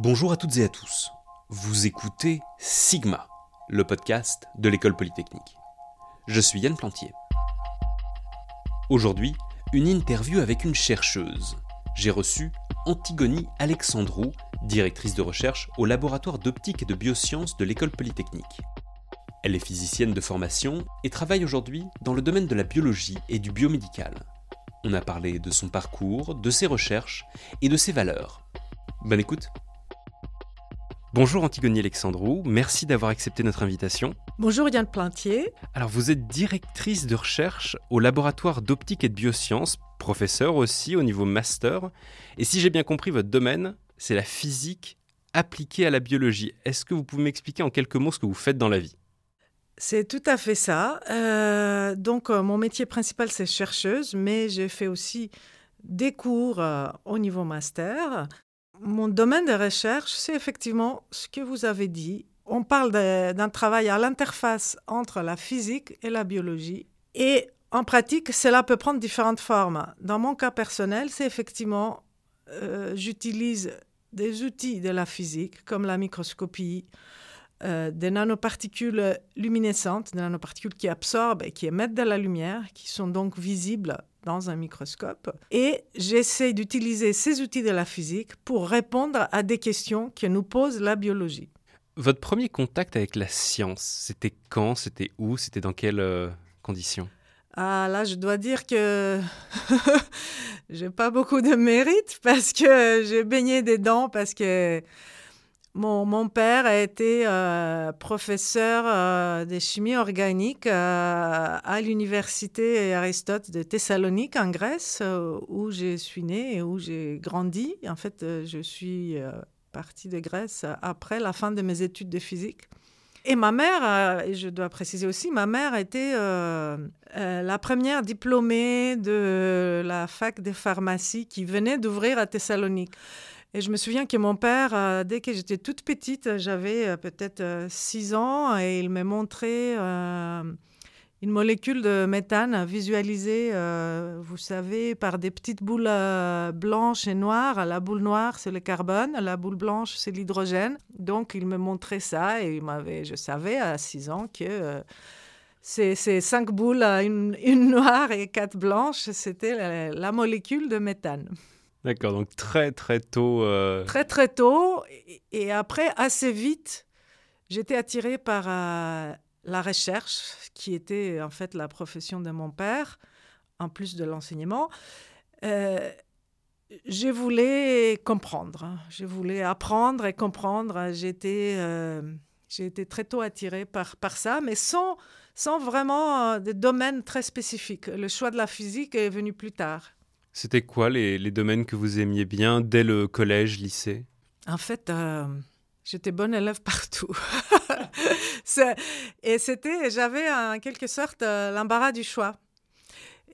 Bonjour à toutes et à tous. Vous écoutez Sigma, le podcast de l'école polytechnique. Je suis Yann Plantier. Aujourd'hui, une interview avec une chercheuse. J'ai reçu Antigone Alexandrou, directrice de recherche au laboratoire d'optique et de biosciences de l'école polytechnique. Elle est physicienne de formation et travaille aujourd'hui dans le domaine de la biologie et du biomédical. On a parlé de son parcours, de ses recherches et de ses valeurs. Bonne écoute Bonjour Antigone Alexandrou, merci d'avoir accepté notre invitation. Bonjour Yann Plantier. Alors vous êtes directrice de recherche au laboratoire d'optique et de biosciences, professeur aussi au niveau master, et si j'ai bien compris votre domaine, c'est la physique appliquée à la biologie. Est-ce que vous pouvez m'expliquer en quelques mots ce que vous faites dans la vie? C'est tout à fait ça. Euh, donc, euh, mon métier principal, c'est chercheuse, mais j'ai fait aussi des cours euh, au niveau master. Mon domaine de recherche, c'est effectivement ce que vous avez dit. On parle d'un travail à l'interface entre la physique et la biologie. Et en pratique, cela peut prendre différentes formes. Dans mon cas personnel, c'est effectivement, j'utilise des outils de la physique comme la microscopie, euh, des nanoparticules luminescentes, des nanoparticules qui absorbent et qui émettent de la lumière, qui sont donc visibles dans un microscope. Et j'essaie d'utiliser ces outils de la physique pour répondre à des questions que nous pose la biologie. Votre premier contact avec la science, c'était quand, c'était où, c'était dans quelles euh, conditions? Ah là, je dois dire que j'ai pas beaucoup de mérite parce que j'ai baigné dedans parce que mon, père a été euh, professeur euh, de chimie organique euh, à l'université Aristote de Thessalonique en Grèce, où je suis née et où j'ai grandi. En fait, je suis partie de Grèce après la fin de mes études de physique. Et ma mère, je dois préciser aussi, ma mère était la première diplômée de la fac de pharmacie qui venait d'ouvrir à Thessalonique. Et je me souviens que mon père, euh, dès que j'étais toute petite, j'avais euh, peut-être 6 euh, ans, et il m'a montré une molécule de méthane visualisée, vous savez, par des petites boules blanches et noires. La boule noire, c'est le carbone, la boule blanche, c'est l'hydrogène. Donc, il me montrait ça, et je savais à 6 ans que... ces, cinq boules, une, noire et quatre blanches, c'était la molécule de méthane. D'accord, donc très très tôt. Euh, très très tôt. Et, après, assez vite, j'étais attirée par euh, la recherche, qui était en fait la profession de mon père, en plus de l'enseignement. Euh, je voulais comprendre, hein. je voulais apprendre et comprendre. J'étais, j'ai été très tôt attirée par, par ça, mais sans, sans vraiment des domaines très spécifiques. Le choix de la physique est venu plus tard. C'était quoi les, domaines que vous aimiez bien dès le collège, lycée? En fait, euh, j'étais bonne élève partout. et c'était, j'avais en quelque sorte euh, l'embarras du choix.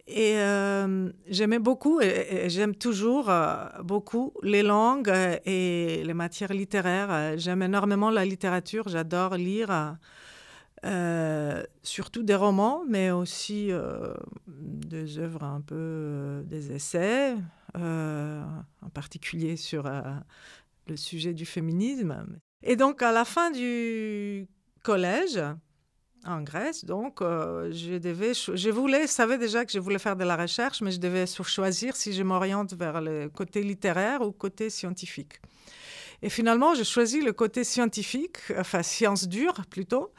Et euh, j'aimais beaucoup, et, j'aime toujours beaucoup les langues et les matières littéraires. J'aime énormément la littérature, j'adore lire. Euh, surtout des romans, mais aussi euh, des œuvres un peu, euh, des essais, en particulier sur le sujet du féminisme. Et donc, à la fin du collège, en Grèce, donc, je devais, je voulais, savais déjà que je voulais faire de la recherche, mais je devais choisir si je m'oriente vers le côté littéraire ou côté scientifique. Et finalement, j'ai choisi le côté scientifique, enfin science dure plutôt,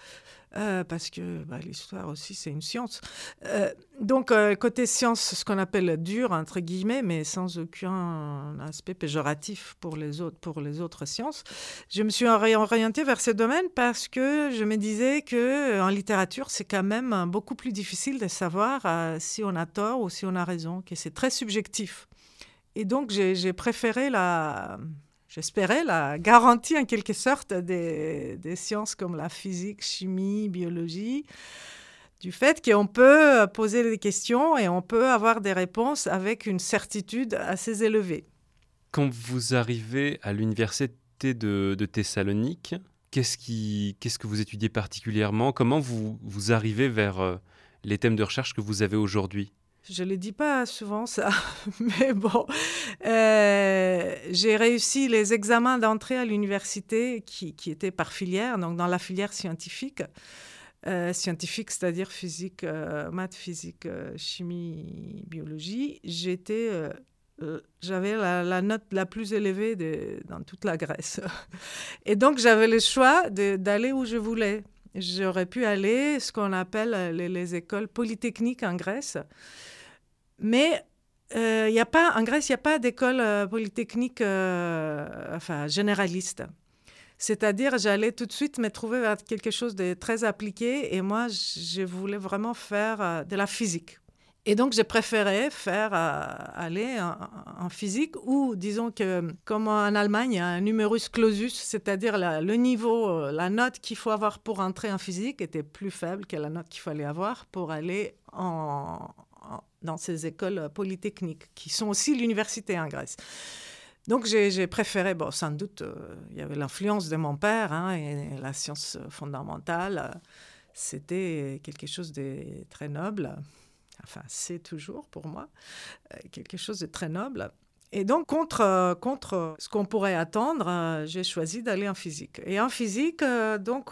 euh, parce que bah, l'histoire aussi, c'est une science. Euh, donc, euh, côté science, ce qu'on appelle dur, entre guillemets, mais sans aucun aspect péjoratif pour les autres, pour les autres sciences, je me suis orientée vers ce domaine parce que je me disais que en littérature, c'est quand même beaucoup plus difficile de savoir si on a tort ou si on a raison, que c'est très subjectif. Et donc, j'ai préféré la j'espérais, la garantie en quelque sorte des, sciences comme la physique, chimie, biologie, du fait qu'on peut poser des questions et on peut avoir des réponses avec une certitude assez élevée. Quand vous arrivez à l'université de, Thessalonique, qu'est-ce, qui, qu'est-ce que vous étudiez particulièrement? Comment vous, vous arrivez vers euh, les thèmes de recherche que vous avez aujourd'hui? Je ne le dis pas souvent ça, mais bon, euh, j'ai réussi les examens d'entrée à l'université qui, qui, étaient par filière, donc dans la filière scientifique. Euh, scientifique, c'est-à-dire physique, euh, maths, physique, chimie, biologie. J'étais, j'avais la, note la plus élevée de, dans toute la Grèce. Et donc, j'avais le choix d'aller où je voulais. J'aurais pu aller ce qu'on appelle les, les, écoles polytechniques en Grèce. Mais euh, y a pas, en Grèce, il n'y a pas d'école euh, polytechnique euh, enfin, généraliste. C'est-à-dire, j'allais tout de suite me trouver vers quelque chose de très appliqué et moi, je voulais vraiment faire euh, de la physique. Et donc, j'ai préféré faire aller en, physique ou, disons que, comme en Allemagne, il y a un numerus clausus, c'est-à-dire le niveau, la note qu'il faut avoir pour entrer en physique était plus faible que la note qu'il fallait avoir pour aller en, dans ces écoles polytechniques, qui sont aussi l'université en Grèce. Donc j'ai préféré, bon, sans doute, euh, il y avait l'influence de mon père hein, et la science fondamentale. C'était quelque chose de très noble. Enfin, c'est toujours pour moi euh, quelque chose de très noble. Et donc, contre, contre ce qu'on pourrait attendre, euh, j'ai choisi d'aller en physique. Et en physique, donc,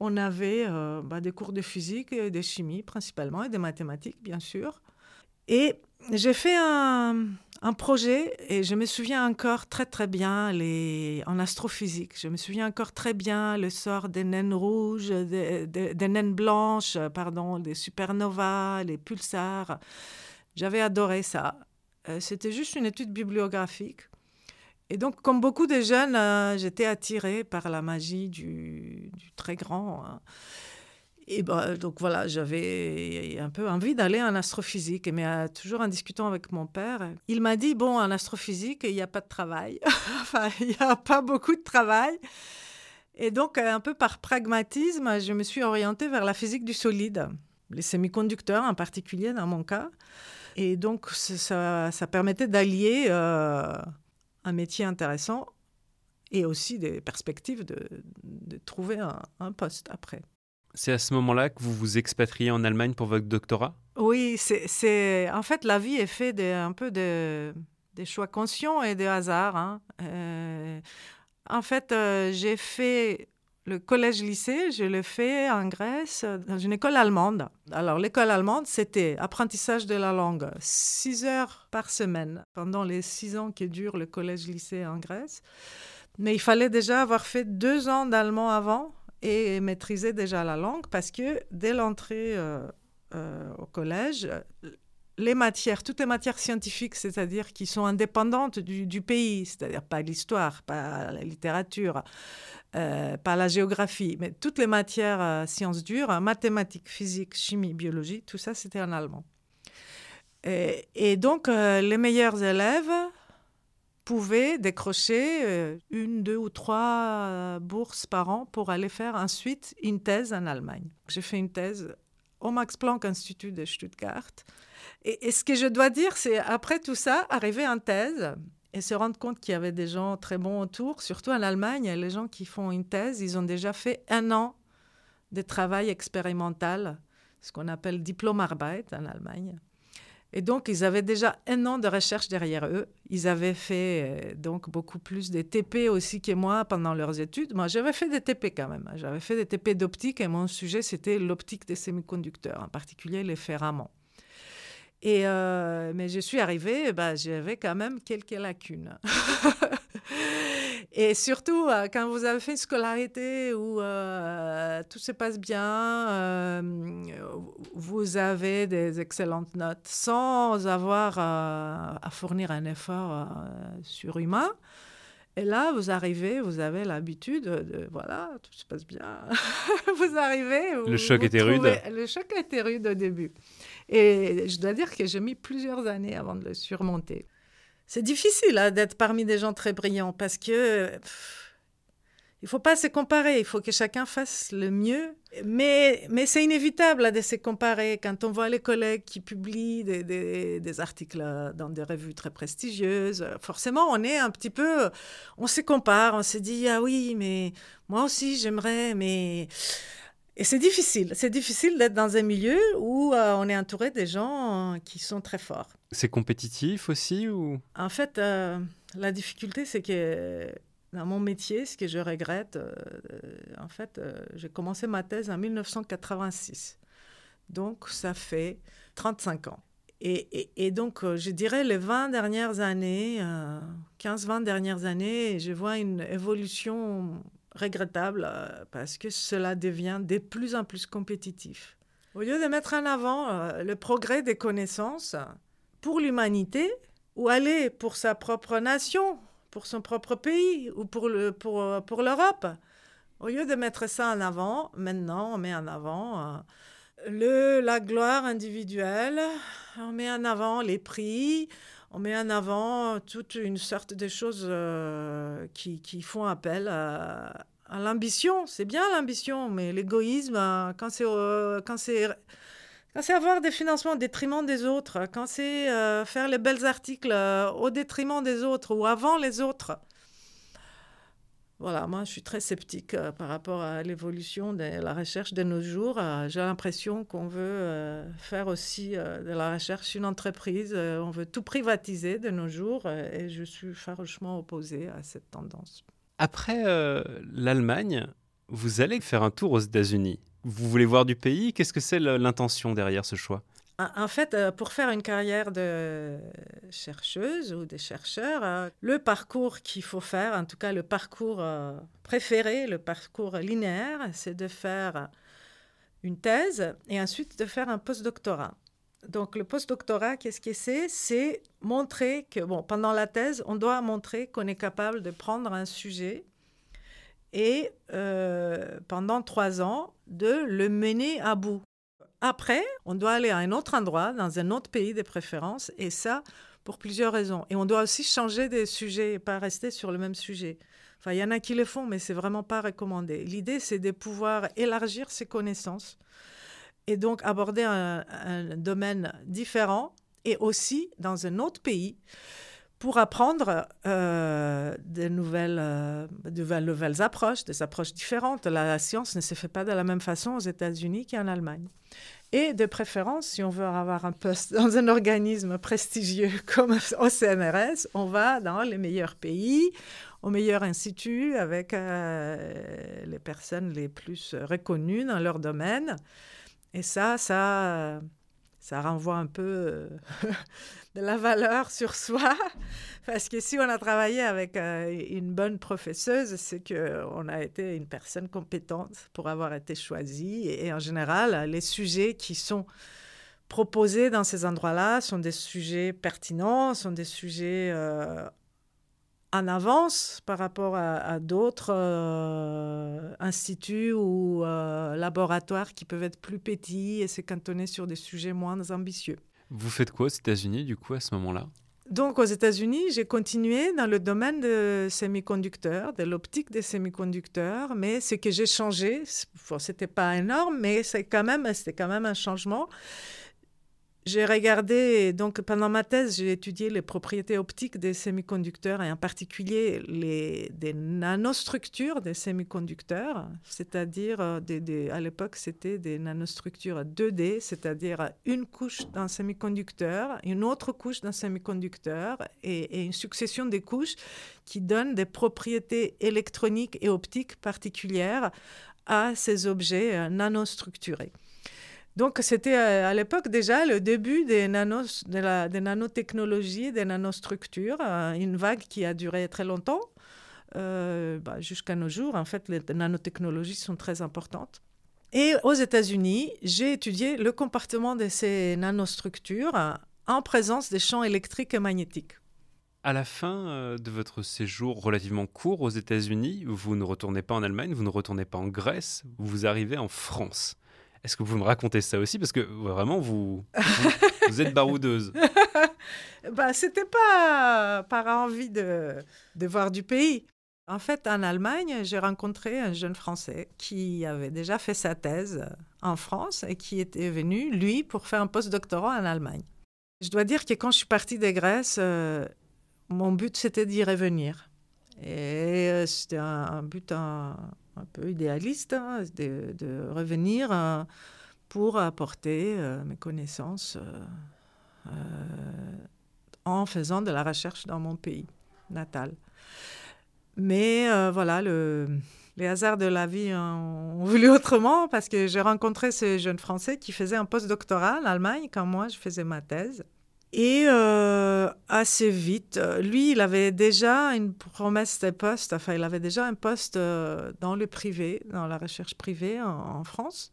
on avait euh, bah, des cours de physique de chimie principalement, et de mathématiques, bien sûr. Et j'ai fait un, projet, et je me souviens encore très très bien en astrophysique. Je me souviens encore très bien le sort des naines rouges, des, des naines blanches, pardon, des supernovas, les pulsars. J'avais adoré ça. Euh, c'était juste une étude bibliographique. Et donc, comme beaucoup de jeunes, euh, j'étais attirée par la magie du, très grand. Hein. Et bah, donc voilà, j'avais un peu envie d'aller en astrophysique, mais euh, toujours en discutant avec mon père, il m'a dit, bon, en astrophysique, il n'y a pas de travail. enfin, il n'y a pas beaucoup de travail. Et donc, euh, un peu par pragmatisme, je me suis orientée vers la physique du solide, les semi-conducteurs en particulier dans mon cas. Et donc, ça permettait d'allier un métier intéressant et aussi des perspectives de, trouver un, poste après. C'est à ce moment-là que vous vous expatriez en Allemagne pour votre doctorat? Oui, c'est en fait la vie est faite de, un peu de, des choix conscients et des hasards. Hein. Euh, en fait, euh, j'ai fait le collège-lycée, je l'ai fait en Grèce, dans une école allemande. Alors, l'école allemande, c'était apprentissage de la langue, six heures par semaine, pendant les six ans qui durent le collège-lycée en Grèce. Mais il fallait déjà avoir fait deux ans d'allemand avant et maîtriser déjà la langue, parce que dès l'entrée euh, euh, au collège, les matières, toutes les matières scientifiques, c'est-à-dire qui sont indépendantes du, pays, c'est-à-dire pas l'histoire, pas la littérature, euh, pas la géographie, mais toutes les matières euh, sciences dures, mathématiques, physique, chimie, biologie, tout ça, c'était en allemand. Et, donc, euh, les meilleurs élèves pouvaient décrocher une, deux ou trois bourses par an pour aller faire ensuite une thèse en Allemagne. J'ai fait une thèse au Max Planck Institut de Stuttgart et, ce que je dois dire, c'est après tout ça, arriver en thèse et se rendre compte qu'il y avait des gens très bons autour, surtout en Allemagne, les gens qui font une thèse, ils ont déjà fait un an de travail expérimental, ce qu'on appelle Diplomarbeit en Allemagne. Et donc, ils avaient déjà un an de recherche derrière eux. Ils avaient fait euh, donc beaucoup plus de TP aussi que moi pendant leurs études. Moi, j'avais fait des TP quand même. J'avais fait des TP d'optique et mon sujet, c'était l'optique des semi-conducteurs, en particulier les ferraments. Et euh, mais je suis arrivée, bah, j'avais quand même quelques lacunes. et surtout, euh, quand vous avez fait une scolarité où euh, tout se passe bien, vous avez des excellentes notes sans avoir à fournir un effort surhumain. Et là, vous arrivez, vous avez l'habitude de, voilà, tout se passe bien. vous arrivez. le choc était rude. Le choc était rude au début. Et je dois dire que j'ai mis plusieurs années avant de le surmonter. C'est difficile hein, d'être parmi des gens très brillants parce que il faut pas se comparer, il faut que chacun fasse le mieux. Mais, mais c'est inévitable de se comparer quand on voit les collègues qui publient des, des, articles dans des revues très prestigieuses. Forcément, on est un petit peu, on se compare, on se dit ah oui, mais moi aussi j'aimerais, mais Et c'est difficile. C'est difficile d'être dans un milieu où euh, on est entouré des gens qui sont très forts. C'est compétitif aussi ou? En fait, euh, la difficulté, c'est que dans mon métier, ce que je regrette, euh, en fait, j'ai commencé ma thèse en 1986. Donc, ça fait 35 ans. Et, donc, je dirais les 20 dernières années, 15-20 dernières années, je vois une évolution regrettable euh, parce que cela devient de plus en plus compétitif. Au lieu de mettre en avant euh, le progrès des connaissances pour l'humanité, ou aller pour sa propre nation, pour son propre pays, ou pour, le, pour, euh, pour l'Europe, au lieu de mettre ça en avant, maintenant on met en avant le, la gloire individuelle, on met en avant les prix, on met en avant toute une sorte de choses euh, qui, font appel à, l'ambition. C'est bien l'ambition, mais l'égoïsme, euh, quand c'est euh, quand c'est quand c'est avoir des financements au détriment des autres, quand c'est faire les belles articles au détriment des autres ou avant les autres, voilà, moi, je suis très sceptique euh, par rapport à l'évolution de la recherche de nos jours. Euh, j'ai l'impression qu'on veut euh, faire aussi de la recherche une entreprise. on veut tout privatiser de nos jours et je suis farouchement opposée à cette tendance. Après l'Allemagne, vous allez faire un tour aux États-Unis. Vous voulez voir du pays? Qu'est-ce que c'est l'intention derrière ce choix? En fait, euh, pour faire une carrière de chercheuse ou de chercheur, euh, le parcours qu'il faut faire, en tout cas le parcours euh, préféré, le parcours linéaire, c'est de faire une thèse et ensuite de faire un postdoctorat. Donc le postdoctorat, qu'est-ce que c'est? C'est montrer que, bon, pendant la thèse, on doit montrer qu'on est capable de prendre un sujet et pendant trois ans, de le mener à bout. Après, on doit aller à un autre endroit, dans un autre pays de préférence, et ça pour plusieurs raisons. Et on doit aussi changer des sujets et pas rester sur le même sujet. Enfin, il y en a qui le font, mais c'est vraiment pas recommandé. L'idée, c'est de pouvoir élargir ses connaissances et donc aborder un, domaine différent et aussi dans un autre pays pour apprendre euh, de, nouvelles, euh, de nouvelles approches, des approches différentes. La science ne se fait pas de la même façon aux États-Unis qu'en Allemagne. Et de préférence, si on veut avoir un poste dans un organisme prestigieux comme au CNRS, on va dans les meilleurs pays, au meilleur institut, avec euh, les personnes les plus reconnues dans leur domaine. Et ça, ça ça renvoie un peu euh, de la valeur sur soi. Parce que si on a travaillé avec euh, une bonne professeuse, c'est qu'on a été une personne compétente pour avoir été choisie. Et, en général, les sujets qui sont proposés dans ces endroits-là sont des sujets pertinents, sont des sujets euh, en avance par rapport à, d'autres euh, instituts ou euh, laboratoires qui peuvent être plus petits et se cantonner sur des sujets moins ambitieux. Vous faites quoi aux États-Unis du coup à ce moment-là? Donc aux États-Unis, j'ai continué dans le domaine des semi-conducteurs, de l'optique des semi-conducteurs, mais ce que j'ai changé, c'était pas énorme, mais c'est quand même, c'était quand même un changement. J'ai regardé, donc pendant ma thèse, j'ai étudié les propriétés optiques des semi-conducteurs et en particulier les, des nanostructures des semi-conducteurs, c'est-à-dire, euh, des, à l'époque, c'était des nanostructures 2D, c'est-à-dire une couche d'un semi-conducteur, une autre couche d'un semi-conducteur et, et une succession de couches qui donnent des propriétés électroniques et optiques particulières à ces objets euh, nanostructurés. Donc, c'était euh, à l'époque déjà le début des, nanos, des nanotechnologies, des nanostructures, euh, une vague qui a duré très longtemps, euh, bah, jusqu'à nos jours. En fait, les nanotechnologies sont très importantes. Et aux États-Unis, j'ai étudié le comportement de ces nanostructures en présence des champs électriques et magnétiques. À la fin de votre séjour relativement court aux États-Unis, vous ne retournez pas en Allemagne, vous ne retournez pas en Grèce, vous arrivez en France. Est-ce que vous me racontez ça aussi Parce que vraiment, vous, vous, êtes baroudeuse. bah, C'était pas par envie de, de voir du pays. En fait, en Allemagne, j'ai rencontré un jeune Français qui avait déjà fait sa thèse en France et qui était venu, lui, pour faire un post-doctorat en Allemagne. Je dois dire que quand je suis partie de Grèce, euh, mon but, c'était d'y revenir. Et euh, c'était un, but un, peu idéaliste hein, de, revenir euh, pour apporter mes connaissances en faisant de la recherche dans mon pays natal. Mais voilà, le, les hasards de la vie ont voulu autrement parce que j'ai rencontré ce jeune Français qui faisait un post-doctorat en Allemagne quand moi je faisais ma thèse. Et euh, assez vite, lui, il avait déjà une promesse de poste, enfin, il avait déjà un poste euh, dans le privé, dans la recherche privée en, France.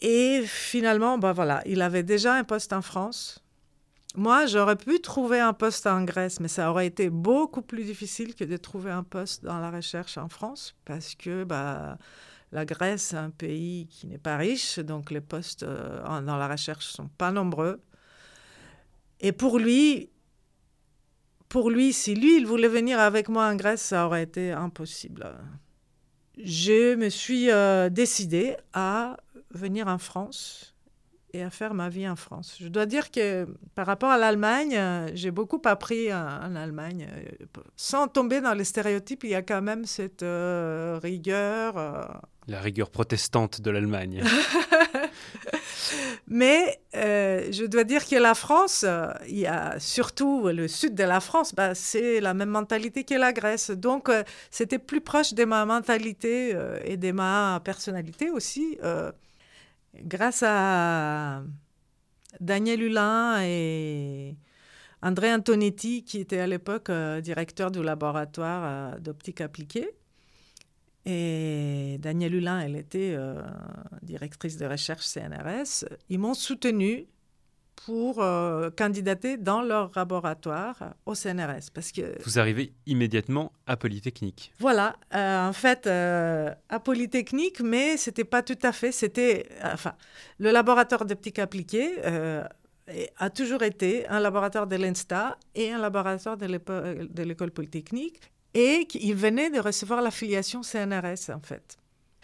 Et finalement, bah voilà, il avait déjà un poste en France. Moi, j'aurais pu trouver un poste en Grèce, mais ça aurait été beaucoup plus difficile que de trouver un poste dans la recherche en France, parce que bah, la Grèce, c'est un pays qui n'est pas riche, donc les postes euh, dans la recherche sont pas nombreux. Et pour lui, pour lui, si lui, il voulait venir avec moi en Grèce, ça aurait été impossible. Je me suis euh, décidée à venir en France et à faire ma vie en France. Je dois dire que par rapport à l'Allemagne, euh, j'ai beaucoup appris en, Allemagne. Euh, sans tomber dans les stéréotypes, il y a quand même cette euh, rigueur. La rigueur protestante de l'Allemagne. Mais je dois dire que la France, il y a surtout le sud de la France, bah, c'est la même mentalité que la Grèce. Donc, c'était plus proche de ma mentalité et de ma personnalité aussi grâce à Daniel Hulin et André Antonetti, qui était à l'époque euh, directeur du laboratoire euh, d'optique appliquée. Et Daniel Hulin, elle était euh, directrice de recherche CNRS. Ils m'ont soutenu pour euh, candidater dans leur laboratoire au CNRS. Parce que, Vous arrivez immédiatement à Polytechnique. Voilà, euh, en fait, euh, à Polytechnique, mais ce n'était pas tout à fait. C'était, enfin, le laboratoire d'optique appliquée a toujours été un laboratoire de l'ENSTA et un laboratoire de l'école Polytechnique. Et il venait de recevoir l'affiliation CNRS, en fait.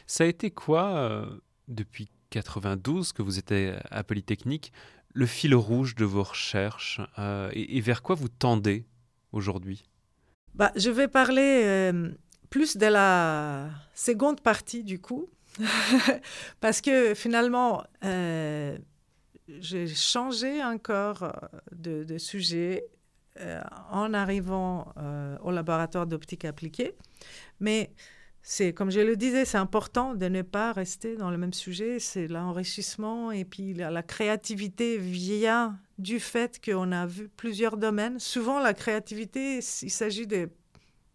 Ça a été quoi, depuis 92 que vous étiez à Polytechnique, le fil rouge de vos recherches euh, et, vers quoi vous tendez aujourd'hui? Bah, Je vais parler euh, plus de la seconde partie du coup, parce que finalement, euh, j'ai changé encore de, de sujet en arrivant au laboratoire d'optique appliquée, mais c'est comme je le disais, c'est important de ne pas rester dans le même sujet. C'est l'enrichissement et puis la, créativité vient du fait qu'on a vu plusieurs domaines. Souvent, la créativité, il s'agit de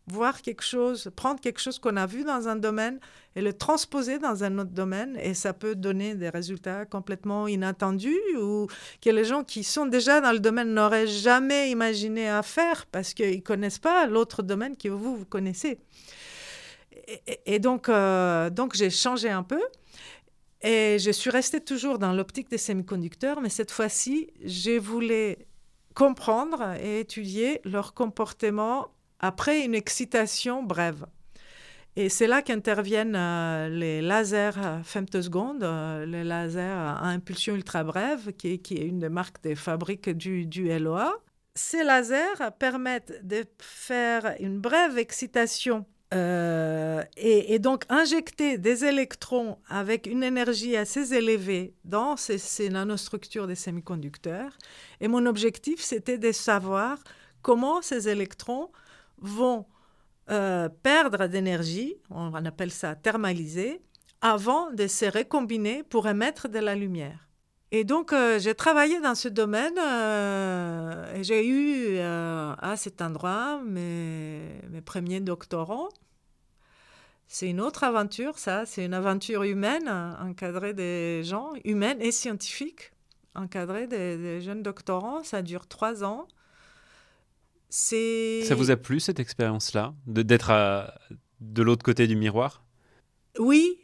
voir quelque chose, prendre quelque chose qu'on a vu dans un domaine et le transposer dans un autre domaine. Et ça peut donner des résultats complètement inattendus ou que les gens qui sont déjà dans le domaine n'auraient jamais imaginé à faire parce qu'ils ne connaissent pas l'autre domaine que vous, vous connaissez et, donc, euh, donc j'ai changé un peu. Et je suis restée toujours dans l'optique des semi-conducteurs, mais cette fois-ci, j'ai voulu comprendre et étudier leur comportement après une excitation brève. Et c'est là qu'interviennent euh, les lasers femtosecondes, euh, les lasers à impulsion ultra brève, qui, qui, est une des marques des fabriques du, du LOA. Ces lasers permettent de faire une brève excitation euh, et, donc injecter des électrons avec une énergie assez élevée dans ces, nanostructures des semi-conducteurs. Et mon objectif, c'était de savoir comment ces électrons vont euh, perdre d'énergie, on appelle ça thermaliser, avant de se recombiner pour émettre de la lumière. Et donc, euh, j'ai travaillé dans ce domaine euh, et j'ai eu euh, à cet endroit mes, mes premiers doctorants. C'est une autre aventure, ça. C'est une aventure humaine, encadrer des gens, humaines et scientifiques, encadrer des, jeunes doctorants. Ça dure trois ans. Ça vous a plu, cette expérience-là, d'être de l'autre côté du miroir? Oui.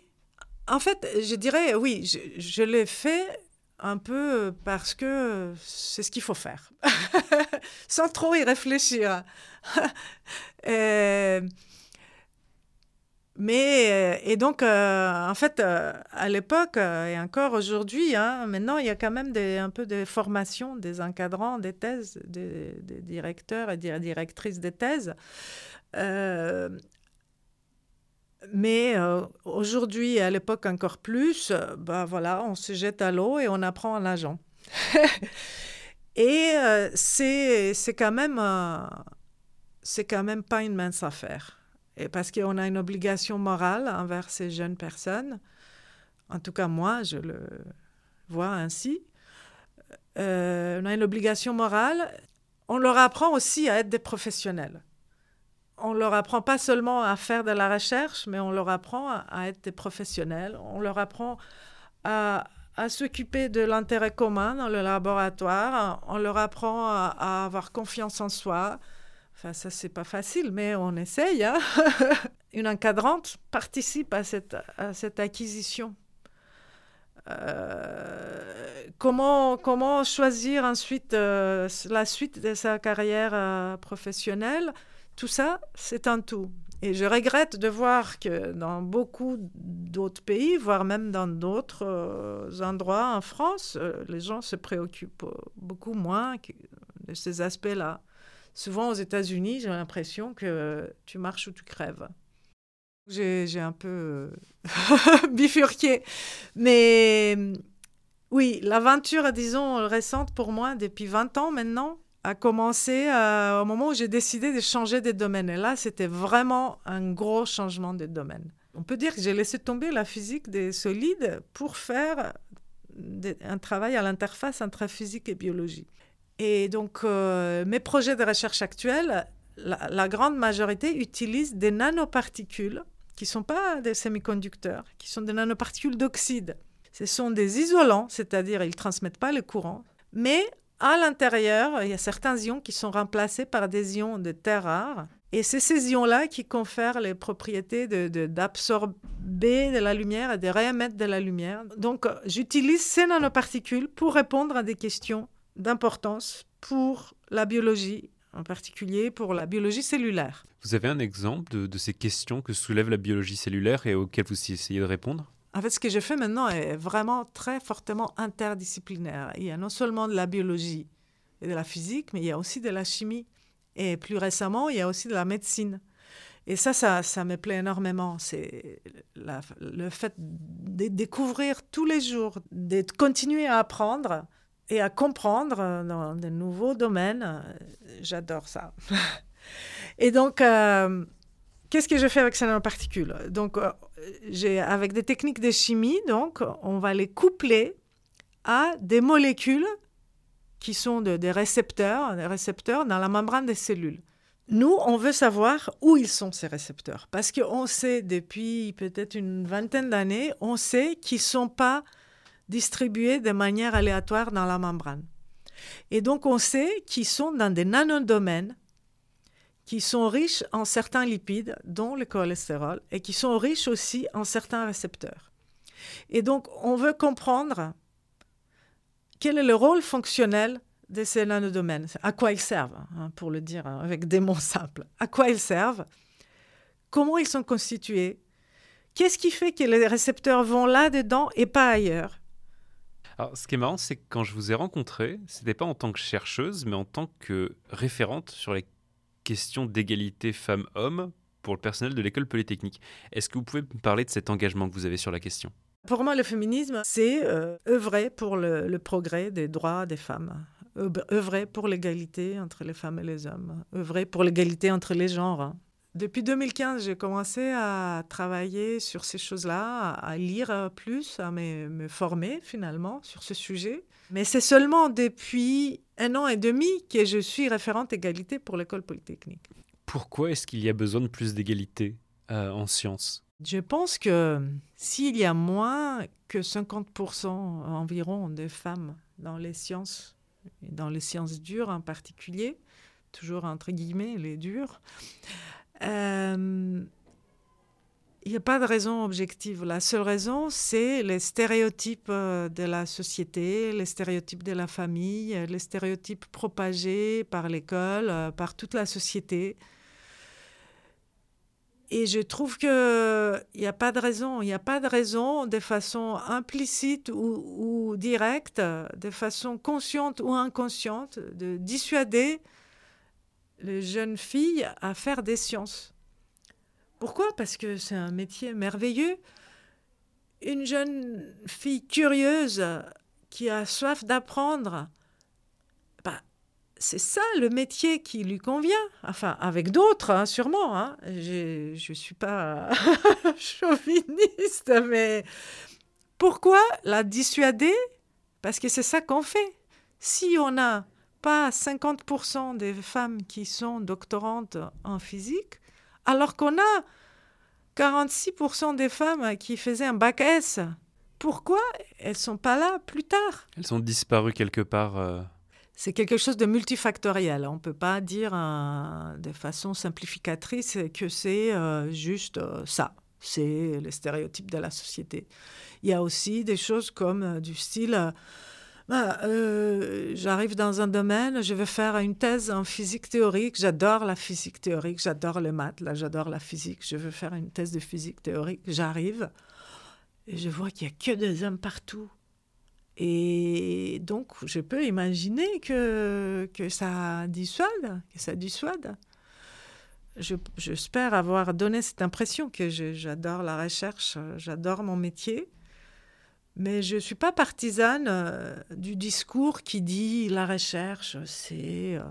En fait, je dirais oui, je, je l'ai fait un peu parce que c'est ce qu'il faut faire, sans trop y réfléchir. Mais, euh, et donc, euh, en fait, euh, à l'époque et encore aujourd'hui, hein, maintenant, il y a quand même des, un peu de formation des encadrants des thèses, des, directeurs et des directrices des thèses. Mais aujourd'hui et à l'époque encore plus, bah voilà, on se jette à l'eau et on apprend en nageant. et c'est quand même c'est quand même pas une mince affaire et parce qu'on a une obligation morale envers ces jeunes personnes. En tout cas, moi, je le vois ainsi. Euh, on a une obligation morale. On leur apprend aussi à être des professionnels. On leur apprend pas seulement à faire de la recherche, mais on leur apprend à, être des professionnels. On leur apprend à, s'occuper de l'intérêt commun dans le laboratoire. On leur apprend à avoir confiance en soi, Enfin, ça, c'est pas facile, mais on essaye. Hein. Une encadrante participe à cette, à cette acquisition. Euh, comment, comment choisir ensuite euh, la suite de sa carrière euh, professionnelle? Tout ça, c'est un tout. Et je regrette de voir que dans beaucoup d'autres pays, voire même dans d'autres endroits en France, les gens se préoccupent beaucoup moins de ces aspects-là. Souvent aux États-Unis, j'ai l'impression que tu marches ou tu crèves. J'ai un peu euh, bifurqué. Mais oui, l'aventure, disons, récente pour moi, depuis 20 ans maintenant, a commencé euh, au moment où j'ai décidé de changer de domaine. Et là, c'était vraiment un gros changement de domaine. On peut dire que j'ai laissé tomber la physique des solides pour faire un travail à l'interface entre physique et biologie. Et donc, euh, mes projets de recherche actuels, la, grande majorité utilisent des nanoparticules qui ne sont pas des semi-conducteurs, qui sont des nanoparticules d'oxyde. Ce sont des isolants, c'est-à-dire ils ne transmettent pas le courant, mais à l'intérieur, il y a certains ions qui sont remplacés par des ions de terre rare. Et c'est ces ions-là qui confèrent les propriétés d'absorber de, de, la lumière et de réémettre de la lumière. Donc, j'utilise ces nanoparticules pour répondre à des questions d'importance pour la biologie, en particulier pour la biologie cellulaire. Vous avez un exemple de, ces questions que soulève la biologie cellulaire et auxquelles vous essayez de répondre? En fait, ce que je fais maintenant est vraiment très fortement interdisciplinaire. Il y a non seulement de la biologie et de la physique, mais il y a aussi de la chimie. Et plus récemment, il y a aussi de la médecine. Et ça, ça, ça me plaît énormément. C'est le fait de découvrir tous les jours, de continuer à apprendre et à comprendre dans de nouveaux domaines. J'adore ça. et donc, euh, qu'est-ce que je fais avec ces nanoparticules Donc, j'ai, avec des techniques de chimie, donc, on va les coupler à des molécules qui sont des récepteurs, des récepteurs dans la membrane des cellules. Nous, on veut savoir où ils sont ces récepteurs, parce qu'on sait depuis peut-être une vingtaine d'années, on sait qu'ils ne sont pas distribués de manière aléatoire dans la membrane. Et donc on sait qu'ils sont dans des nanodomaines qui sont riches en certains lipides, dont le cholestérol, et qui sont riches aussi en certains récepteurs. Et donc on veut comprendre quel est le rôle fonctionnel de ces nanodomaines, à quoi ils servent, hein, pour le dire avec des mots simples, à quoi ils servent, comment ils sont constitués, qu'est-ce qui fait que les récepteurs vont là-dedans et pas ailleurs, alors, ce qui est marrant, c'est que quand je vous ai rencontré, c'était pas en tant que chercheuse, mais en tant que référente sur les questions d'égalité femmes-hommes pour le personnel de l'école polytechnique. Est-ce que vous pouvez me parler de cet engagement que vous avez sur la question? Pour moi, le féminisme, c'est euh, œuvrer pour le, progrès des droits des femmes, œuvrer pour l'égalité entre les femmes et les hommes, œuvrer pour l'égalité entre les genres. Hein. Depuis 2015, j'ai commencé à travailler sur ces choses-là, à lire plus, à me, former finalement sur ce sujet. Mais c'est seulement depuis un an et demi que je suis référente égalité pour l'école polytechnique. Pourquoi est-ce qu'il y a besoin de plus d'égalité euh, en sciences? Je pense que s'il y a moins que 50% environ de femmes dans les sciences, et dans les sciences dures en particulier, toujours entre guillemets les dures, il n'y a pas de raison objective. La seule raison, c'est les stéréotypes euh, de la société, les stéréotypes de la famille, les stéréotypes propagés par l'école, euh, par toute la société. Et je trouve qu'il n'y a pas de raison, il n'y a pas de raison de façon implicite ou, directe, de façon consciente ou inconsciente, de dissuader les jeunes filles à faire des sciences. Pourquoi? Parce que c'est un métier merveilleux. Une jeune fille curieuse qui a soif d'apprendre, bah, c'est ça le métier qui lui convient. Enfin, avec d'autres, hein, sûrement. Hein. Je ne suis pas chauviniste, mais pourquoi la dissuader? Parce que c'est ça qu'on fait. Si on n'a pas 50% des femmes qui sont doctorantes en physique, alors qu'on a 46% des femmes qui faisaient un bac S. Pourquoi elles sont pas là plus tard? Elles ont disparu quelque part. Euh. C'est quelque chose de multifactoriel. On ne peut pas dire de façon simplificatrice que c'est euh, juste euh, ça. C'est les stéréotypes de la société. Il y a aussi des choses comme du style bah, euh, j'arrive dans un domaine, je veux faire une thèse en physique théorique. J'adore la physique théorique, j'adore le maths, là, j'adore la physique. Je veux faire une thèse de physique théorique. J'arrive et je vois qu'il n'y a que des hommes partout. Et donc, je peux imaginer que, que ça dissuade, que ça dissuade. J'espère avoir donné cette impression que j'adore la recherche, j'adore mon métier. Mais je ne suis pas partisane euh, du discours qui dit la recherche, c'est... Euh,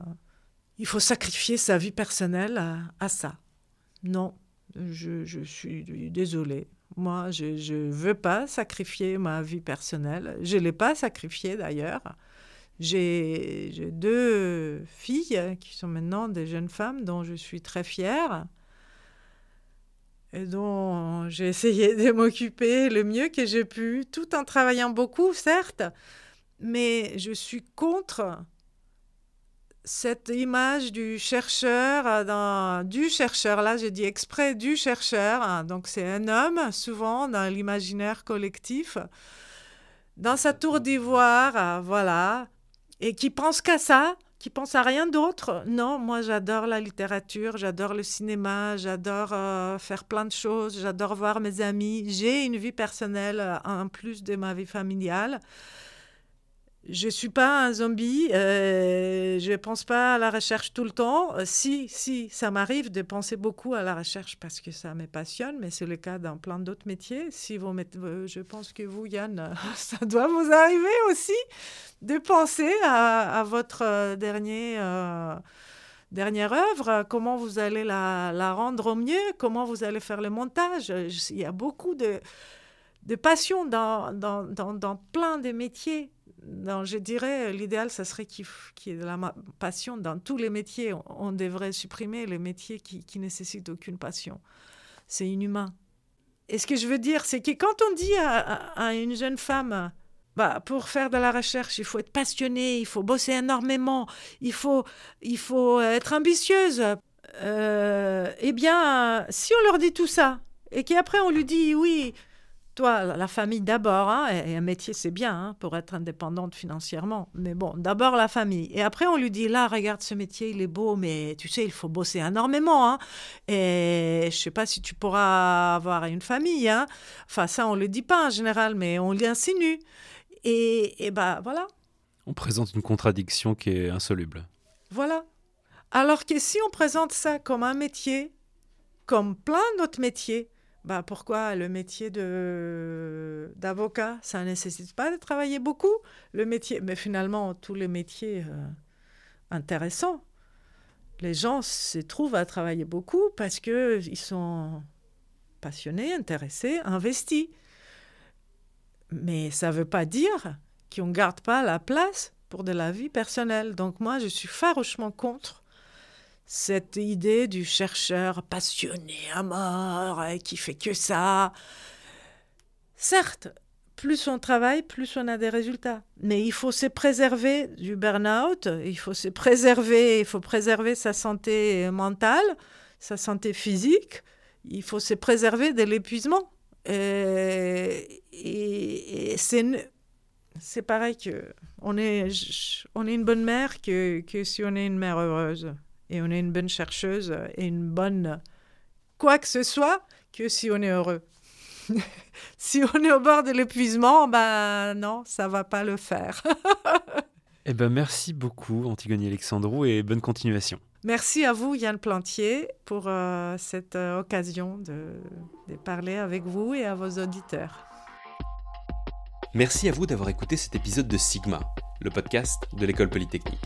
il faut sacrifier sa vie personnelle à, ça. Non, je, je, suis désolée. Moi, je ne veux pas sacrifier ma vie personnelle. Je ne l'ai pas sacrifiée d'ailleurs. J'ai deux filles qui sont maintenant des jeunes femmes dont je suis très fière et dont j'ai essayé de m'occuper le mieux que j'ai pu, tout en travaillant beaucoup, certes, mais je suis contre cette image du chercheur, dans, du chercheur, là je dis exprès du chercheur, hein, donc c'est un homme souvent dans l'imaginaire collectif, dans sa tour d'ivoire, voilà, et qui pense qu'à ça, qui pense à rien d'autre? Non, moi j'adore la littérature, j'adore le cinéma, j'adore euh, faire plein de choses, j'adore voir mes amis. J'ai une vie personnelle euh, en plus de ma vie familiale je suis pas un zombie, euh, je pense pas à la recherche tout le temps. Si, si, ça m'arrive de penser beaucoup à la recherche parce que ça me passionne, mais c'est le cas dans plein d'autres métiers. Si vous mettez, je pense que vous, Yann, ça doit vous arriver aussi de penser à, votre dernier, dernière œuvre, comment vous allez la, la, rendre au mieux, comment vous allez faire le montage. Il y a beaucoup de, de passion dans, dans, dans, dans plein de métiers non, je dirais, l'idéal, ça serait qu'il y ait de la passion dans tous les métiers. On, devrait supprimer les métiers qui, qui nécessitent aucune passion. C'est inhumain. Et ce que je veux dire, c'est que quand on dit à, une jeune femme, bah, pour faire de la recherche, il faut être passionné, il faut bosser énormément, il faut, il faut être ambitieuse. Euh, eh bien, si on leur dit tout ça, et qu'après on lui dit, oui, toi, la famille d'abord, hein, et un métier c'est bien hein, pour être indépendante financièrement, mais bon, d'abord la famille. Et après on lui dit, là, regarde ce métier, il est beau, mais tu sais, il faut bosser énormément. Hein, et je sais pas si tu pourras avoir une famille. Enfin, ça, on le dit pas en général, mais on l'insinue. Et, et ben voilà. On présente une contradiction qui est insoluble. Voilà. Alors que si on présente ça comme un métier, comme plein d'autres métiers, bah pourquoi le métier de d'avocat ça ne nécessite pas de travailler beaucoup? Le métier mais finalement tous les métiers euh, intéressants les gens se trouvent à travailler beaucoup parce que ils sont passionnés intéressés investis mais ça ne veut pas dire qu'on ne garde pas la place pour de la vie personnelle donc moi je suis farouchement contre cette idée du chercheur passionné à mort et qui fait que ça. Certes, plus on travaille, plus on a des résultats. Mais il faut se préserver du burn-out, il faut se préserver, il faut préserver sa santé mentale, sa santé physique, il faut se préserver de l'épuisement. Et, et, c'est, c'est pareil que on est, on est une bonne mère que, que si on est une mère heureuse et on est une bonne chercheuse et une bonne quoi que ce soit que si on est heureux. si on est au bord de l'épuisement, ben non, ça va pas le faire. eh ben merci beaucoup Antigone Alexandrou et bonne continuation. Merci à vous Yann Plantier pour euh, cette euh, occasion de, de parler avec vous et à vos auditeurs. Merci à vous d'avoir écouté cet épisode de Sigma, le podcast de l'école polytechnique.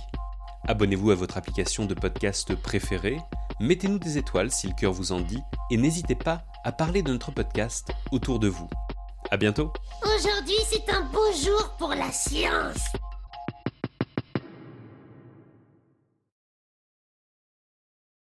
Abonnez-vous à votre application de podcast préférée, mettez-nous des étoiles si le cœur vous en dit, et n'hésitez pas à parler de notre podcast autour de vous. À bientôt. Aujourd'hui, c'est un beau jour pour la science.